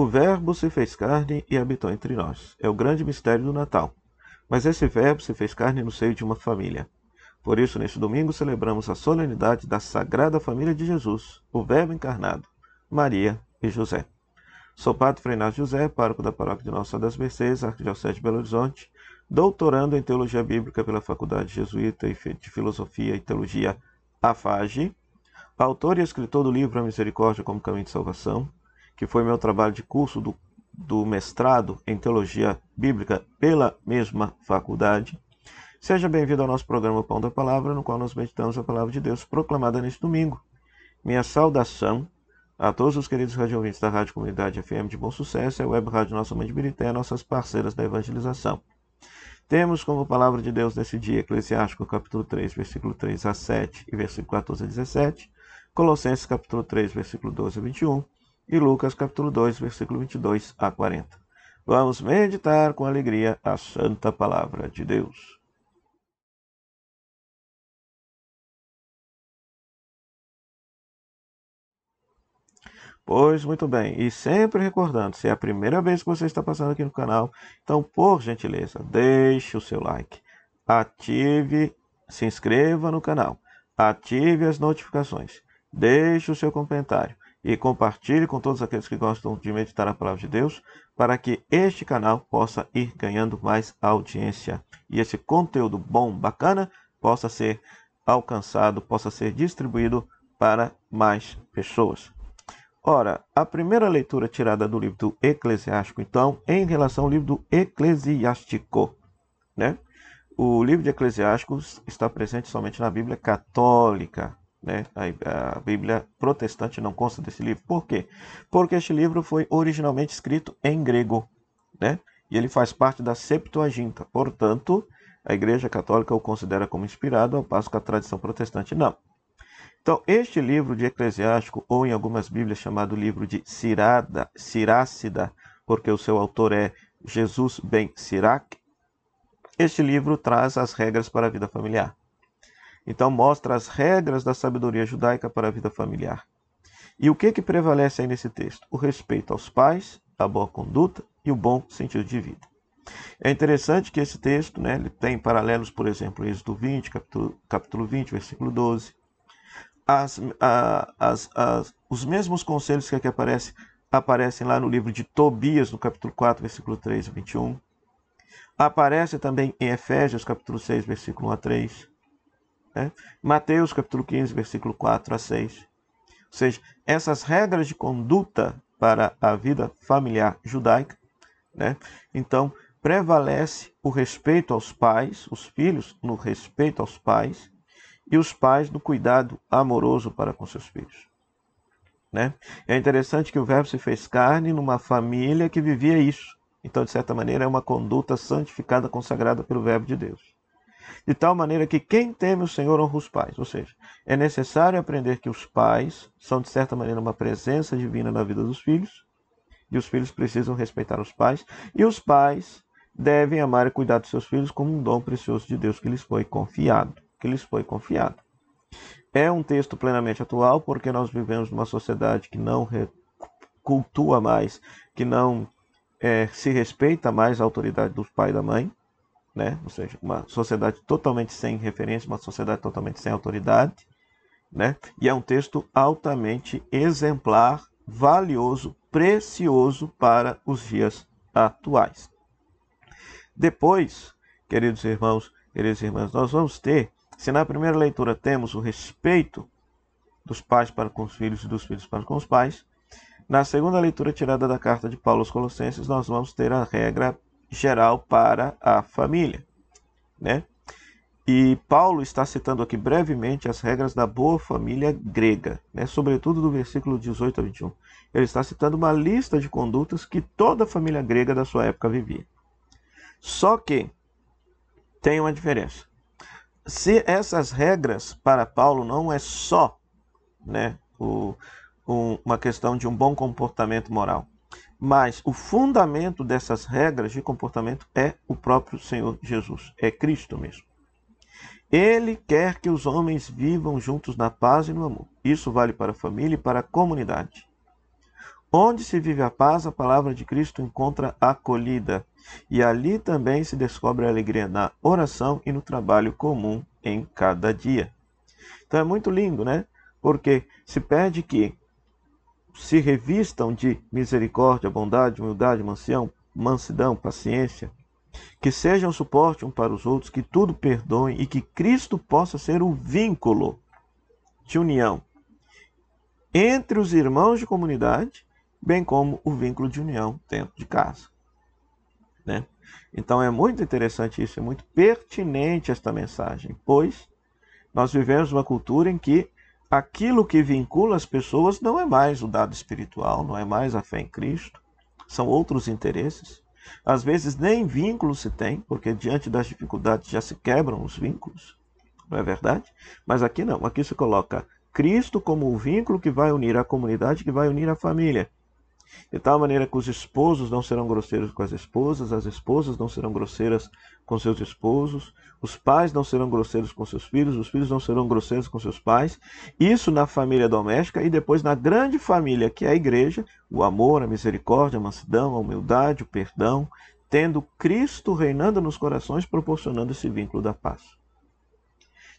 O Verbo se fez carne e habitou entre nós. É o grande mistério do Natal. Mas esse Verbo se fez carne no seio de uma família. Por isso, neste domingo, celebramos a solenidade da Sagrada Família de Jesus, o Verbo encarnado, Maria e José. Sou Padre Freinado José, pároco da paróquia de Nossa das Mercês, Arquidiocese de Belo Horizonte, doutorando em Teologia Bíblica pela Faculdade Jesuíta de Filosofia e Teologia AFAGE, autor e escritor do livro A Misericórdia como Caminho de Salvação, que foi meu trabalho de curso do, do mestrado em Teologia Bíblica pela mesma faculdade. Seja bem-vindo ao nosso programa Pão da Palavra, no qual nós meditamos a palavra de Deus proclamada neste domingo. Minha saudação a todos os queridos radiovintes da Rádio Comunidade FM de Bom Sucesso e a Web Rádio Nossa Mãe de Birité, nossas parceiras da evangelização. Temos como palavra de Deus nesse dia Eclesiástico capítulo 3, versículo 3 a 7 e versículo 14 a 17, Colossenses capítulo 3, versículo 12 a 21, e Lucas capítulo 2, versículo 22 a 40. Vamos meditar com alegria a santa palavra de Deus. Pois muito bem, e sempre recordando, se é a primeira vez que você está passando aqui no canal, então por gentileza, deixe o seu like, ative, se inscreva no canal, ative as notificações, deixe o seu comentário e compartilhe com todos aqueles que gostam de meditar a palavra de Deus, para que este canal possa ir ganhando mais audiência e esse conteúdo bom, bacana, possa ser alcançado, possa ser distribuído para mais pessoas. Ora, a primeira leitura tirada do livro do Eclesiástico, então, em relação ao livro do Eclesiástico, né? O livro de Eclesiásticos está presente somente na Bíblia Católica, né? A, a, Bíblia protestante não consta desse livro. Por quê? Porque este livro foi originalmente escrito em grego, né? E ele faz parte da Septuaginta. Portanto, a Igreja Católica o considera como inspirado, ao passo que a tradição protestante não. Então, este livro de Eclesiástico, ou em algumas Bíblias chamado livro de Cirada, Cirácida, porque o seu autor é Jesus ben Sirac, este livro traz as regras para a vida familiar. Então mostra as regras da sabedoria judaica para a vida familiar. E o que, que prevalece aí nesse texto? O respeito aos pais, a boa conduta e o bom sentido de vida. É interessante que esse texto né, ele tem paralelos, por exemplo, Êxodo 20, capítulo, capítulo 20, versículo 12. As, as, as, os mesmos conselhos que aqui aparecem, aparecem lá no livro de Tobias, no capítulo 4, versículo 3 a 21. Aparece também em Efésios, capítulo 6, versículo 1 a 3. Né? Mateus capítulo 15, versículo 4 a 6. Ou seja, essas regras de conduta para a vida familiar judaica, né? então prevalece o respeito aos pais, os filhos no respeito aos pais, e os pais no cuidado amoroso para com seus filhos. Né? É interessante que o Verbo se fez carne numa família que vivia isso. Então, de certa maneira, é uma conduta santificada, consagrada pelo Verbo de Deus de tal maneira que quem teme o Senhor honra os pais. Ou seja, é necessário aprender que os pais são, de certa maneira, uma presença divina na vida dos filhos, e os filhos precisam respeitar os pais, e os pais devem amar e cuidar dos seus filhos como um dom precioso de Deus que lhes foi confiado, que lhes foi confiado. É um texto plenamente atual porque nós vivemos numa sociedade que não cultua mais, que não é, se respeita mais a autoridade dos pai e da mãe, né? ou seja, uma sociedade totalmente sem referência, uma sociedade totalmente sem autoridade, né? e é um texto altamente exemplar, valioso, precioso para os dias atuais. Depois, queridos irmãos, queridas irmãs, nós vamos ter, se na primeira leitura temos o respeito dos pais para com os filhos e dos filhos para com os pais, na segunda leitura tirada da carta de Paulo aos Colossenses, nós vamos ter a regra geral para a família, né? E Paulo está citando aqui brevemente as regras da boa família grega, né? sobretudo do versículo 18 a 21. Ele está citando uma lista de condutas que toda a família grega da sua época vivia. Só que tem uma diferença. Se essas regras para Paulo não é só né, o, um, uma questão de um bom comportamento moral, mas o fundamento dessas regras de comportamento é o próprio Senhor Jesus, é Cristo mesmo. Ele quer que os homens vivam juntos na paz e no amor. Isso vale para a família e para a comunidade. Onde se vive a paz, a palavra de Cristo encontra acolhida. E ali também se descobre a alegria na oração e no trabalho comum em cada dia. Então é muito lindo, né? Porque se pede que se revistam de misericórdia, bondade, humildade, mansidão, paciência, que sejam suporte um para os outros, que tudo perdoem e que Cristo possa ser o vínculo de união entre os irmãos de comunidade, bem como o vínculo de união dentro de casa. Né? Então é muito interessante isso, é muito pertinente esta mensagem, pois nós vivemos uma cultura em que aquilo que vincula as pessoas não é mais o dado espiritual, não é mais a fé em Cristo, são outros interesses. Às vezes nem vínculo se tem, porque diante das dificuldades já se quebram os vínculos, não é verdade? Mas aqui não, aqui se coloca Cristo como o vínculo que vai unir a comunidade, que vai unir a família. De tal maneira que os esposos não serão grosseiros com as esposas, as esposas não serão grosseiras com seus esposos, os pais não serão grosseiros com seus filhos, os filhos não serão grosseiros com seus pais. Isso na família doméstica e depois na grande família, que é a igreja, o amor, a misericórdia, a mansidão, a humildade, o perdão, tendo Cristo reinando nos corações, proporcionando esse vínculo da paz.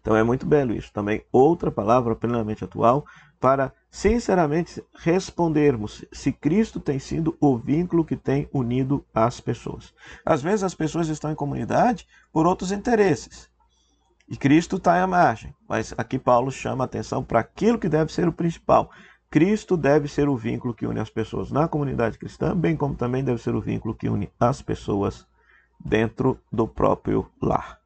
Então é muito belo isso. Também outra palavra plenamente atual para sinceramente respondermos se Cristo tem sido o vínculo que tem unido as pessoas. Às vezes as pessoas estão em comunidade por outros interesses. E Cristo está à margem. Mas aqui Paulo chama a atenção para aquilo que deve ser o principal. Cristo deve ser o vínculo que une as pessoas na comunidade cristã, bem como também deve ser o vínculo que une as pessoas dentro do próprio lar.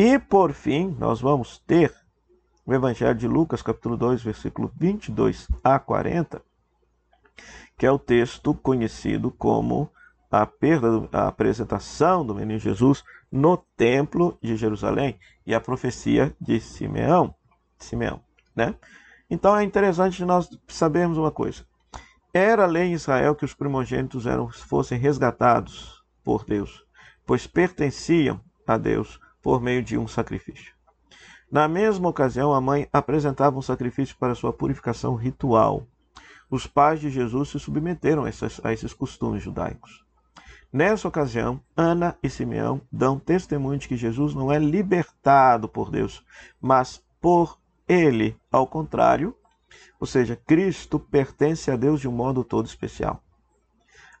E por fim, nós vamos ter o Evangelho de Lucas, capítulo 2, versículo 22 a 40, que é o texto conhecido como a perda, a apresentação do menino Jesus no templo de Jerusalém e a profecia de Simeão, Simeão, né? Então é interessante nós sabermos uma coisa. Era lei em Israel que os primogênitos eram, fossem resgatados por Deus, pois pertenciam a Deus por meio de um sacrifício. Na mesma ocasião, a mãe apresentava um sacrifício para sua purificação ritual. Os pais de Jesus se submeteram a esses, a esses costumes judaicos. Nessa ocasião, Ana e Simeão dão testemunho de que Jesus não é libertado por Deus, mas por ele, ao contrário, ou seja, Cristo pertence a Deus de um modo todo especial.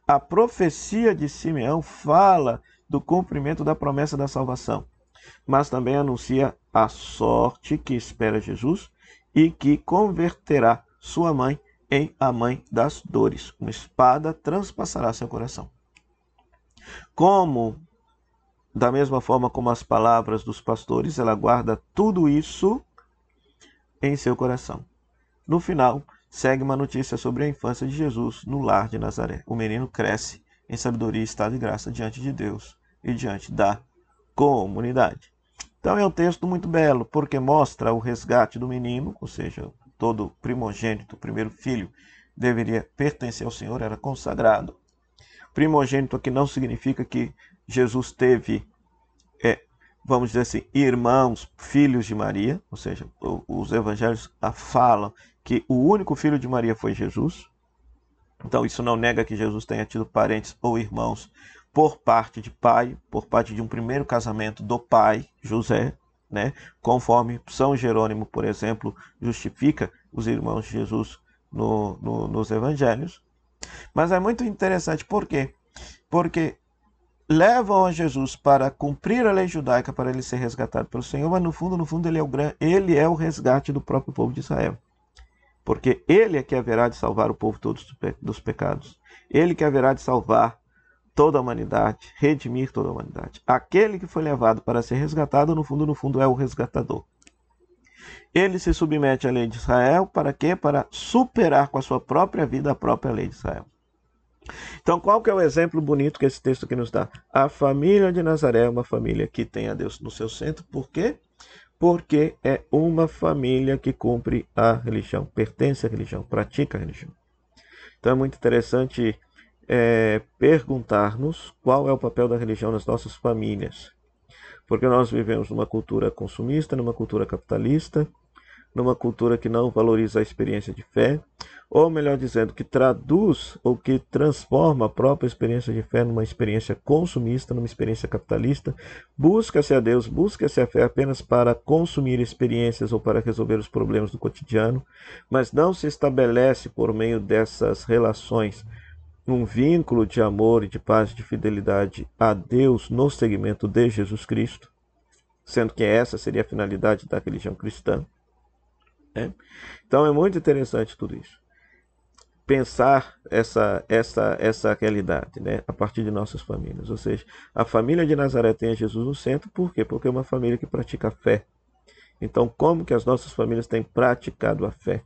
A profecia de Simeão fala do cumprimento da promessa da salvação mas também anuncia a sorte que espera Jesus e que converterá sua mãe em a mãe das dores. Uma espada transpassará seu coração. Como, da mesma forma como as palavras dos pastores, ela guarda tudo isso em seu coração. No final, segue uma notícia sobre a infância de Jesus no lar de Nazaré. O menino cresce em sabedoria e estado de graça diante de Deus e diante da comunidade. Então é um texto muito belo, porque mostra o resgate do menino, ou seja, todo primogênito, primeiro filho, deveria pertencer ao Senhor, era consagrado. Primogênito aqui não significa que Jesus teve, é, vamos dizer assim, irmãos, filhos de Maria, ou seja, os evangelhos falam que o único filho de Maria foi Jesus. Então isso não nega que Jesus tenha tido parentes ou irmãos por parte de pai, por parte de um primeiro casamento do pai, José, né? conforme São Jerônimo, por exemplo, justifica os irmãos de Jesus no, no, nos evangelhos. Mas é muito interessante, por quê? Porque levam a Jesus para cumprir a lei judaica, para ele ser resgatado pelo Senhor, mas no fundo, no fundo, ele é o, ele é o resgate do próprio povo de Israel. Porque ele é que haverá de salvar o povo todos dos pecados. Ele que haverá de salvar toda a humanidade, redimir toda a humanidade. Aquele que foi levado para ser resgatado, no fundo, no fundo, é o resgatador. Ele se submete à lei de Israel para quê? Para superar com a sua própria vida a própria lei de Israel. Então, qual que é o exemplo bonito que esse texto aqui nos dá? A família de Nazaré é uma família que tem a Deus no seu centro. Por quê? Porque é uma família que cumpre a religião, pertence à religião, pratica a religião. Então é muito interessante é, perguntar-nos qual é o papel da religião nas nossas famílias. Porque nós vivemos numa cultura consumista, numa cultura capitalista, numa cultura que não valoriza a experiência de fé, ou melhor dizendo, que traduz ou que transforma a própria experiência de fé numa experiência consumista, numa experiência capitalista. Busca-se a Deus, busca-se a fé apenas para consumir experiências ou para resolver os problemas do cotidiano, mas não se estabelece por meio dessas relações um vínculo de amor e de paz e de fidelidade a Deus no segmento de Jesus Cristo, sendo que essa seria a finalidade da religião cristã. Né? Então é muito interessante tudo isso pensar essa, essa, essa realidade né, a partir de nossas famílias. Ou seja, a família de Nazaré tem Jesus no centro, por quê? Porque é uma família que pratica a fé. Então, como que as nossas famílias têm praticado a fé?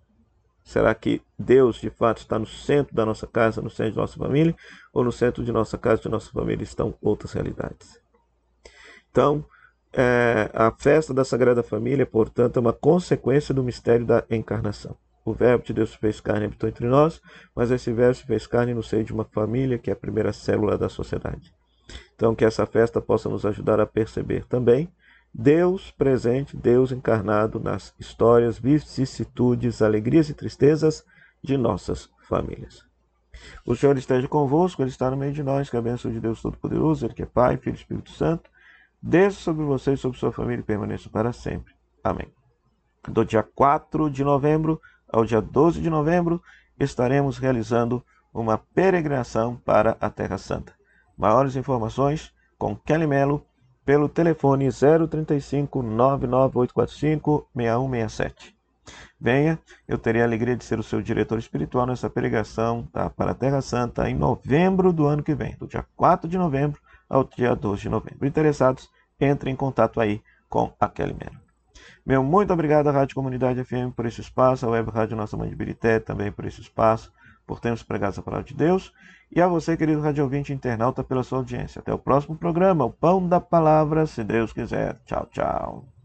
Será que Deus, de fato, está no centro da nossa casa, no centro de nossa família, ou no centro de nossa casa, de nossa família, estão outras realidades? Então, é, a festa da Sagrada Família, portanto, é uma consequência do mistério da encarnação. O Verbo de Deus fez carne e habitou entre nós, mas esse Verbo se fez carne no seio de uma família que é a primeira célula da sociedade. Então, que essa festa possa nos ajudar a perceber também Deus presente, Deus encarnado nas histórias, vicissitudes, alegrias e tristezas de nossas famílias. O Senhor esteja convosco, Ele está no meio de nós, que a bênção de Deus Todo-Poderoso, Ele que é Pai, Filho e Espírito Santo, desça sobre você e sobre sua família e permaneça para sempre. Amém. Do dia 4 de novembro ao dia 12 de novembro, estaremos realizando uma peregrinação para a Terra Santa. Maiores informações com Kelly Melo pelo telefone 035 99845 6167. Venha, eu terei a alegria de ser o seu diretor espiritual nessa peregrinação tá, para a Terra Santa em novembro do ano que vem, do dia 4 de novembro ao dia 12 de novembro. Interessados, entrem em contato aí com a Kelly Melo. Meu muito obrigado à Rádio Comunidade FM por esse espaço, à Web Rádio Nossa Mãe de Birité também por esse espaço, por termos pregado a palavra de Deus, e a você, querido rádio ouvinte internauta, pela sua audiência. Até o próximo programa, o Pão da Palavra, se Deus quiser. Tchau, tchau.